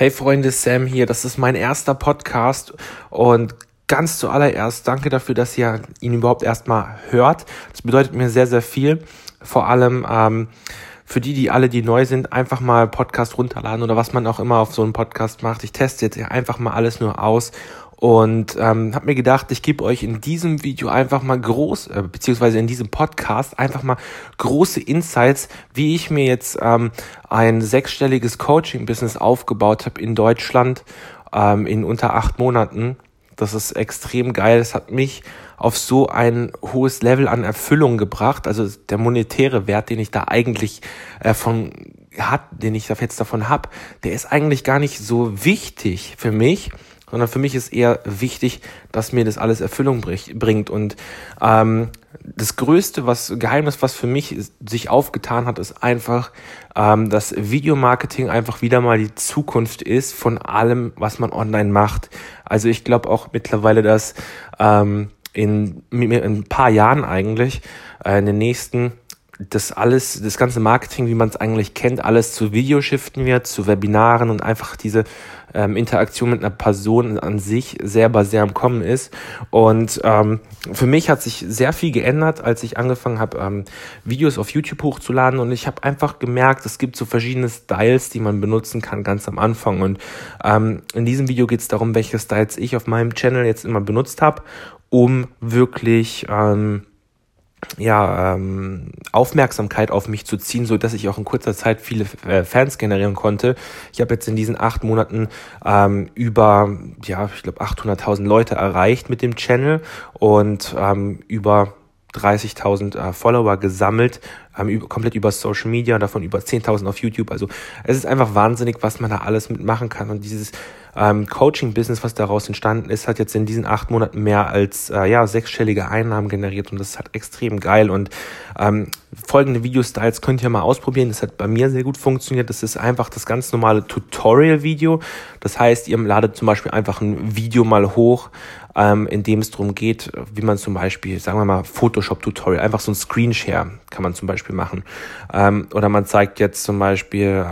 Hey Freunde, Sam hier. Das ist mein erster Podcast und ganz zuallererst danke dafür, dass ihr ihn überhaupt erstmal hört. Das bedeutet mir sehr, sehr viel. Vor allem ähm, für die, die alle, die neu sind, einfach mal Podcast runterladen oder was man auch immer auf so einem Podcast macht. Ich teste jetzt einfach mal alles nur aus und ähm, habe mir gedacht, ich gebe euch in diesem Video einfach mal groß, äh, beziehungsweise in diesem Podcast einfach mal große Insights, wie ich mir jetzt ähm, ein sechsstelliges Coaching-Business aufgebaut habe in Deutschland ähm, in unter acht Monaten. Das ist extrem geil. Das hat mich auf so ein hohes Level an Erfüllung gebracht. Also der monetäre Wert, den ich da eigentlich äh, von hat, den ich jetzt davon hab, der ist eigentlich gar nicht so wichtig für mich, sondern für mich ist eher wichtig, dass mir das alles Erfüllung bringt. Und ähm, das größte was Geheimnis, was für mich sich aufgetan hat, ist einfach, ähm, dass Videomarketing einfach wieder mal die Zukunft ist von allem, was man online macht. Also ich glaube auch mittlerweile, dass ähm, in, in ein paar Jahren eigentlich, äh, in den nächsten das alles, das ganze Marketing, wie man es eigentlich kennt, alles zu Video shiften wird, zu Webinaren und einfach diese ähm, Interaktion mit einer Person an sich selber sehr am Kommen ist. Und ähm, für mich hat sich sehr viel geändert, als ich angefangen habe, ähm, Videos auf YouTube hochzuladen. Und ich habe einfach gemerkt, es gibt so verschiedene Styles, die man benutzen kann ganz am Anfang. Und ähm, in diesem Video geht es darum, welche Styles ich auf meinem Channel jetzt immer benutzt habe, um wirklich ähm, ja, ähm, Aufmerksamkeit auf mich zu ziehen, so dass ich auch in kurzer Zeit viele äh, Fans generieren konnte. Ich habe jetzt in diesen acht Monaten ähm, über, ja, ich glaube 800.000 Leute erreicht mit dem Channel und ähm, über 30.000 äh, Follower gesammelt, ähm, über, komplett über Social Media, davon über 10.000 auf YouTube. Also es ist einfach wahnsinnig, was man da alles mitmachen kann. Und dieses ähm, Coaching-Business, was daraus entstanden ist, hat jetzt in diesen acht Monaten mehr als äh, ja sechsstellige Einnahmen generiert und das ist halt extrem geil. Und ähm, folgende Video-Styles könnt ihr mal ausprobieren. Das hat bei mir sehr gut funktioniert. Das ist einfach das ganz normale Tutorial-Video. Das heißt, ihr ladet zum Beispiel einfach ein Video mal hoch, ähm, in dem es darum geht, wie man zum Beispiel, sagen wir mal, Photoshop-Tutorial, einfach so ein Screenshare kann man zum Beispiel machen. Ähm, oder man zeigt jetzt zum Beispiel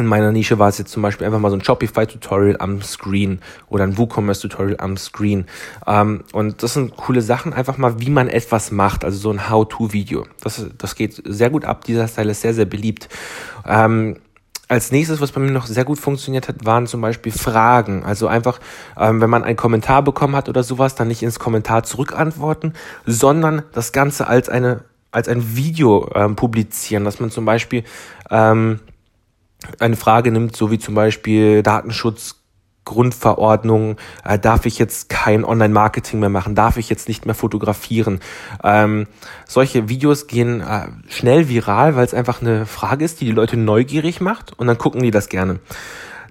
in meiner Nische war es jetzt zum Beispiel einfach mal so ein Shopify-Tutorial am Screen oder ein WooCommerce-Tutorial am Screen. Ähm, und das sind coole Sachen, einfach mal, wie man etwas macht, also so ein How-To-Video. Das, das geht sehr gut ab, dieser Style ist sehr, sehr beliebt. Ähm, als nächstes, was bei mir noch sehr gut funktioniert hat, waren zum Beispiel Fragen. Also einfach, ähm, wenn man einen Kommentar bekommen hat oder sowas, dann nicht ins Kommentar zurückantworten, sondern das Ganze als eine als ein Video ähm, publizieren, dass man zum Beispiel ähm, eine Frage nimmt, so wie zum Beispiel Datenschutz, Grundverordnung, äh, darf ich jetzt kein Online-Marketing mehr machen, darf ich jetzt nicht mehr fotografieren. Ähm, solche Videos gehen äh, schnell viral, weil es einfach eine Frage ist, die die Leute neugierig macht und dann gucken die das gerne.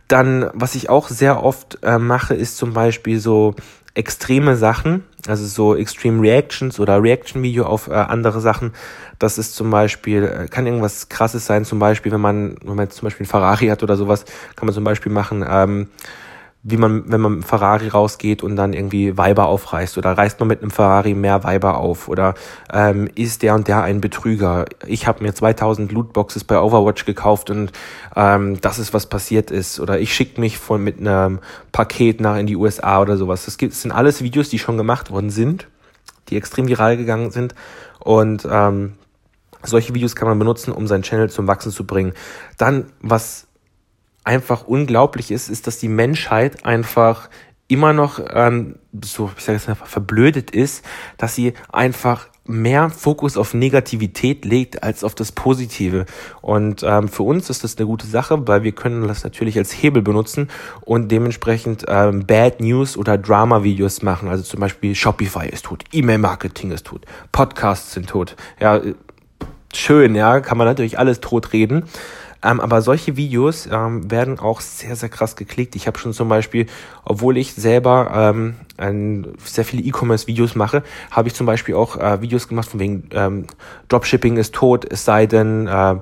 Dann, was ich auch sehr oft äh, mache, ist zum Beispiel so extreme Sachen, also so Extreme Reactions oder Reaction-Video auf äh, andere Sachen. Das ist zum Beispiel, äh, kann irgendwas krasses sein, zum Beispiel, wenn man, wenn man jetzt zum Beispiel ein Ferrari hat oder sowas, kann man zum Beispiel machen, ähm, wie man, wenn man mit Ferrari rausgeht und dann irgendwie Weiber aufreißt oder reißt man mit einem Ferrari mehr Weiber auf oder ähm, ist der und der ein Betrüger. Ich habe mir 2000 Lootboxes bei Overwatch gekauft und ähm, das ist, was passiert ist oder ich schicke mich von mit einem Paket nach in die USA oder sowas. Das, gibt, das sind alles Videos, die schon gemacht worden sind, die extrem viral gegangen sind und ähm, solche Videos kann man benutzen, um seinen Channel zum Wachsen zu bringen. Dann, was einfach unglaublich ist, ist, dass die Menschheit einfach immer noch ähm, so, ich sage jetzt einfach, verblödet ist, dass sie einfach mehr Fokus auf Negativität legt als auf das Positive. Und ähm, für uns ist das eine gute Sache, weil wir können das natürlich als Hebel benutzen und dementsprechend ähm, Bad News oder Drama-Videos machen. Also zum Beispiel Shopify ist tot, E-Mail-Marketing ist tot, Podcasts sind tot. Ja, schön, ja, kann man natürlich alles tot reden. Ähm, aber solche Videos ähm, werden auch sehr, sehr krass geklickt. Ich habe schon zum Beispiel, obwohl ich selber ähm, ein, sehr viele E-Commerce-Videos mache, habe ich zum Beispiel auch äh, Videos gemacht von wegen ähm, Dropshipping ist tot, es sei denn, äh,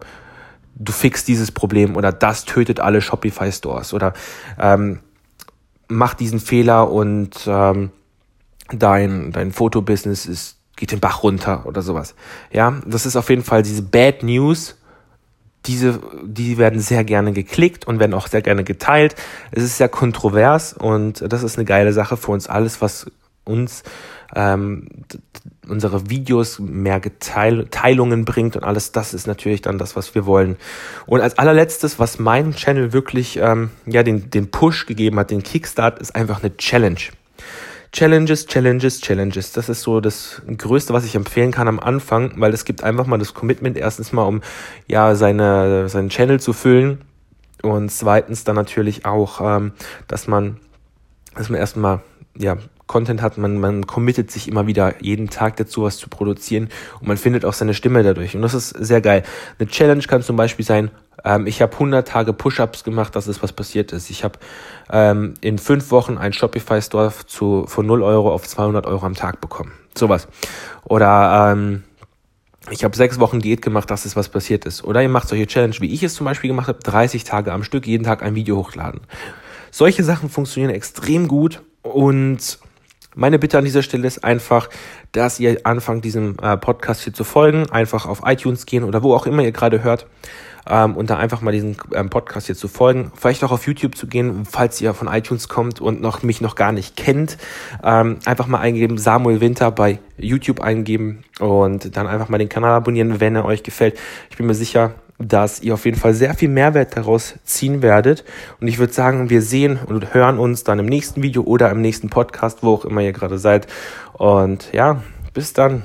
du fixst dieses Problem oder das tötet alle Shopify-Stores oder ähm, mach diesen Fehler und ähm, dein, dein Fotobusiness ist, geht den Bach runter oder sowas. Ja, das ist auf jeden Fall diese Bad News, diese, die werden sehr gerne geklickt und werden auch sehr gerne geteilt. Es ist sehr kontrovers und das ist eine geile Sache für uns alles, was uns ähm, unsere Videos mehr Geteil Teilungen bringt und alles, das ist natürlich dann das, was wir wollen. Und als allerletztes, was meinem Channel wirklich ähm, ja den, den Push gegeben hat, den Kickstart, ist einfach eine Challenge. Challenges, Challenges, Challenges. Das ist so das Größte, was ich empfehlen kann am Anfang, weil es gibt einfach mal das Commitment, erstens mal, um ja seine, seinen Channel zu füllen und zweitens dann natürlich auch, ähm, dass man, dass man erstmal ja, Content hat, man, man committet sich immer wieder jeden Tag dazu, was zu produzieren und man findet auch seine Stimme dadurch. Und das ist sehr geil. Eine Challenge kann zum Beispiel sein, ähm, ich habe 100 Tage Push-Ups gemacht, das ist was passiert ist. Ich habe ähm, in fünf Wochen ein Shopify-Store zu, von 0 Euro auf 200 Euro am Tag bekommen. Sowas. Oder ähm, ich habe sechs Wochen Diät gemacht, das ist was passiert ist. Oder ihr macht solche Challenge, wie ich es zum Beispiel gemacht habe, 30 Tage am Stück, jeden Tag ein Video hochladen. Solche Sachen funktionieren extrem gut und meine Bitte an dieser Stelle ist einfach, dass ihr anfangt, diesem äh, Podcast hier zu folgen, einfach auf iTunes gehen oder wo auch immer ihr gerade hört ähm, und da einfach mal diesen ähm, Podcast hier zu folgen. Vielleicht auch auf YouTube zu gehen, falls ihr von iTunes kommt und noch mich noch gar nicht kennt. Ähm, einfach mal eingeben, Samuel Winter bei YouTube eingeben und dann einfach mal den Kanal abonnieren, wenn er euch gefällt. Ich bin mir sicher, dass ihr auf jeden Fall sehr viel Mehrwert daraus ziehen werdet. Und ich würde sagen, wir sehen und hören uns dann im nächsten Video oder im nächsten Podcast, wo auch immer ihr gerade seid. Und ja, bis dann.